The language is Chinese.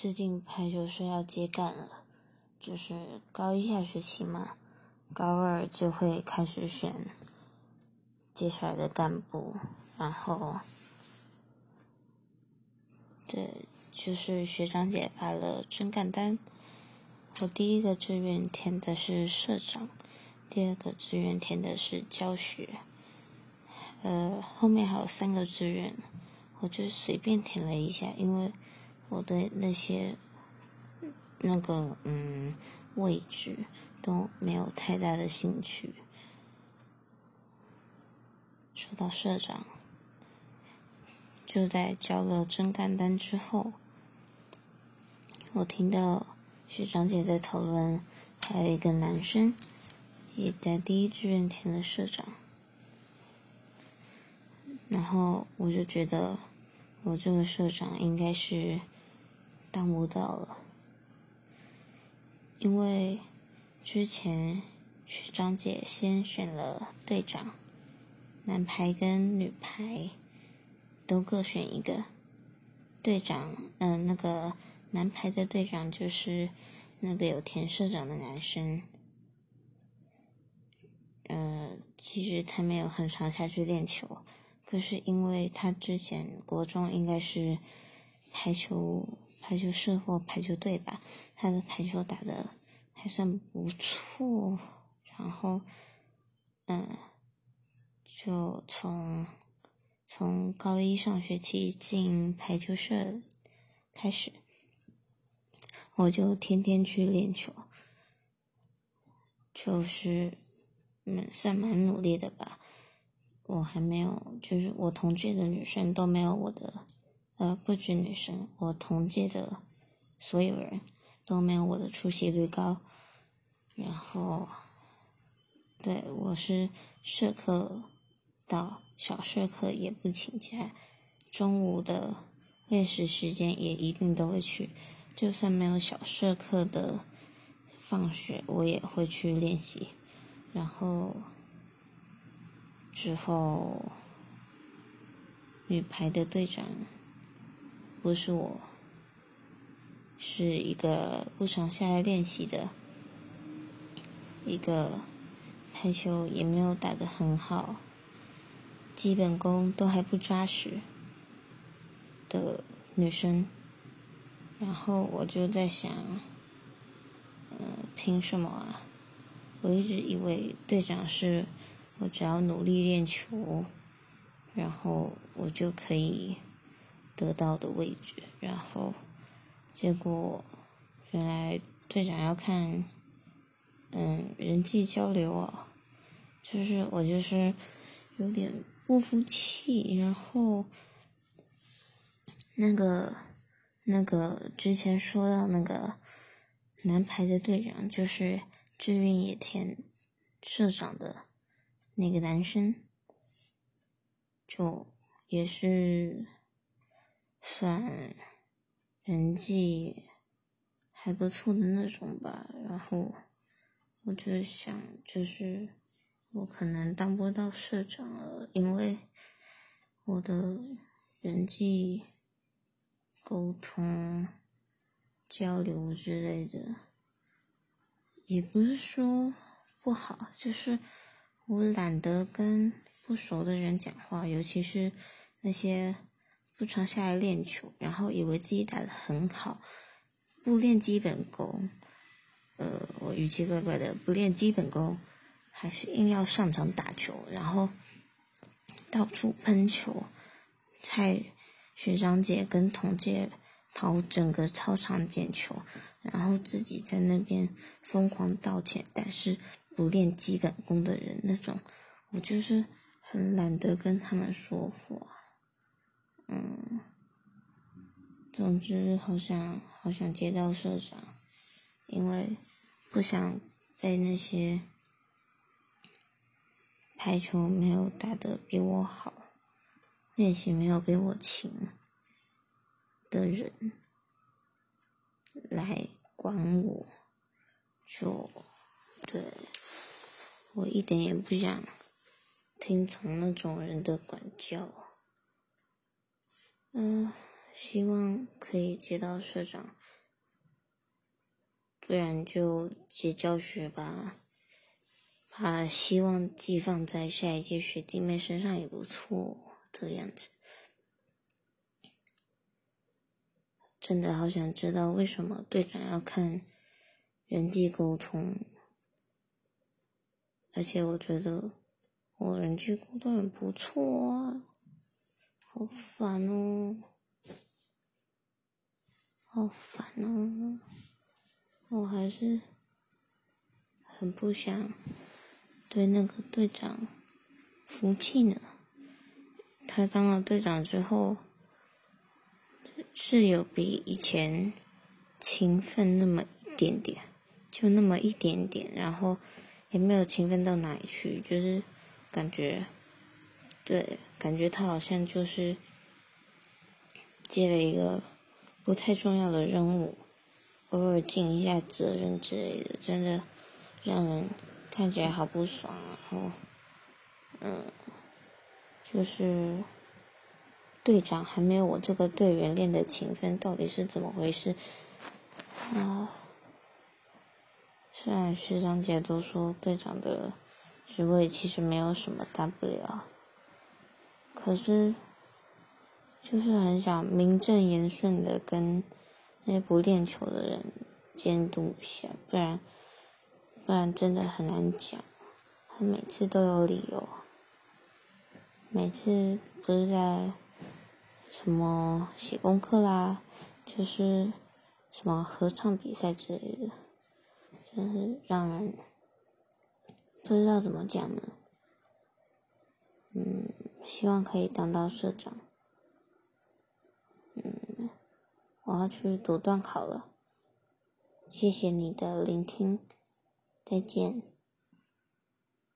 最近排球社要接干了，就是高一下学期嘛，高二就会开始选接下来的干部，然后，对，就是学长姐发了征干单，我第一个志愿填的是社长，第二个志愿填的是教学，呃，后面还有三个志愿，我就随便填了一下，因为。我对那些那个嗯位置都没有太大的兴趣。说到社长，就在交了征干单之后，我听到学长姐在讨论，还有一个男生也在第一志愿填了社长，然后我就觉得我这个社长应该是。当不到了，因为之前学长姐先选了队长，男排跟女排都各选一个队长。嗯，那个男排的队长就是那个有田社长的男生。嗯，其实他没有很常下去练球，可是因为他之前国中应该是排球。排球社或排球队吧，他的排球打的还算不错，然后，嗯，就从从高一上学期进排球社开始，我就天天去练球，就是嗯，算蛮努力的吧。我还没有，就是我同届的女生都没有我的。呃，不止女生，我同届的所有人都没有我的出席率高。然后，对我是社课到小社课也不请假，中午的练习时间也一定都会去，就算没有小社课的放学，我也会去练习。然后之后女排的队长。不是我，是一个不常下来练习的，一个排球也没有打得很好，基本功都还不扎实的女生。然后我就在想，嗯，凭什么啊？我一直以为队长是我只要努力练球，然后我就可以。得到的位置，然后结果原来队长要看，嗯，人际交流啊，就是我就是有点不服气，然后那个那个之前说到那个男排的队长，就是志愿野田社长的那个男生，就也是。算人际还不错的那种吧，然后我就想，就是我可能当不到社长了，因为我的人际沟通、交流之类的，也不是说不好，就是我懒得跟不熟的人讲话，尤其是那些。不常下来练球，然后以为自己打的很好，不练基本功，呃，我语气怪怪的，不练基本功，还是硬要上场打球，然后到处喷球，蔡学长姐跟同届跑整个操场捡球，然后自己在那边疯狂道歉，但是不练基本功的人那种，我就是很懒得跟他们说话。嗯，总之好想好想接到社长，因为不想被那些排球没有打得比我好，练习没有比我勤的人来管我，就对我一点也不想听从那种人的管教。嗯，希望可以接到社长，不然就接教学吧，把希望寄放在下一届学弟妹身上也不错，这样子。真的好想知道为什么队长要看人际沟通，而且我觉得我人际沟通很不错啊，好烦哦，好烦哦，我还是很不想对那个队长服气呢。他当了队长之后。是有比以前勤奋那么一点点，就那么一点点，然后也没有勤奋到哪里去，就是感觉，对，感觉他好像就是接了一个不太重要的任务，偶尔尽一下责任之类的，真的让人看起来好不爽。然后，嗯，就是。队长还没有我这个队员练的勤奋，到底是怎么回事？啊，虽然学长姐都说队长的职位其实没有什么大不了，可是就是很想名正言顺的跟那些不练球的人监督一下，不然不然真的很难讲。他每次都有理由，每次不是在。什么写功课啦，就是什么合唱比赛之类的，真是让人不知道怎么讲呢。嗯，希望可以当到社长。嗯，我要去读段考了。谢谢你的聆听，再见。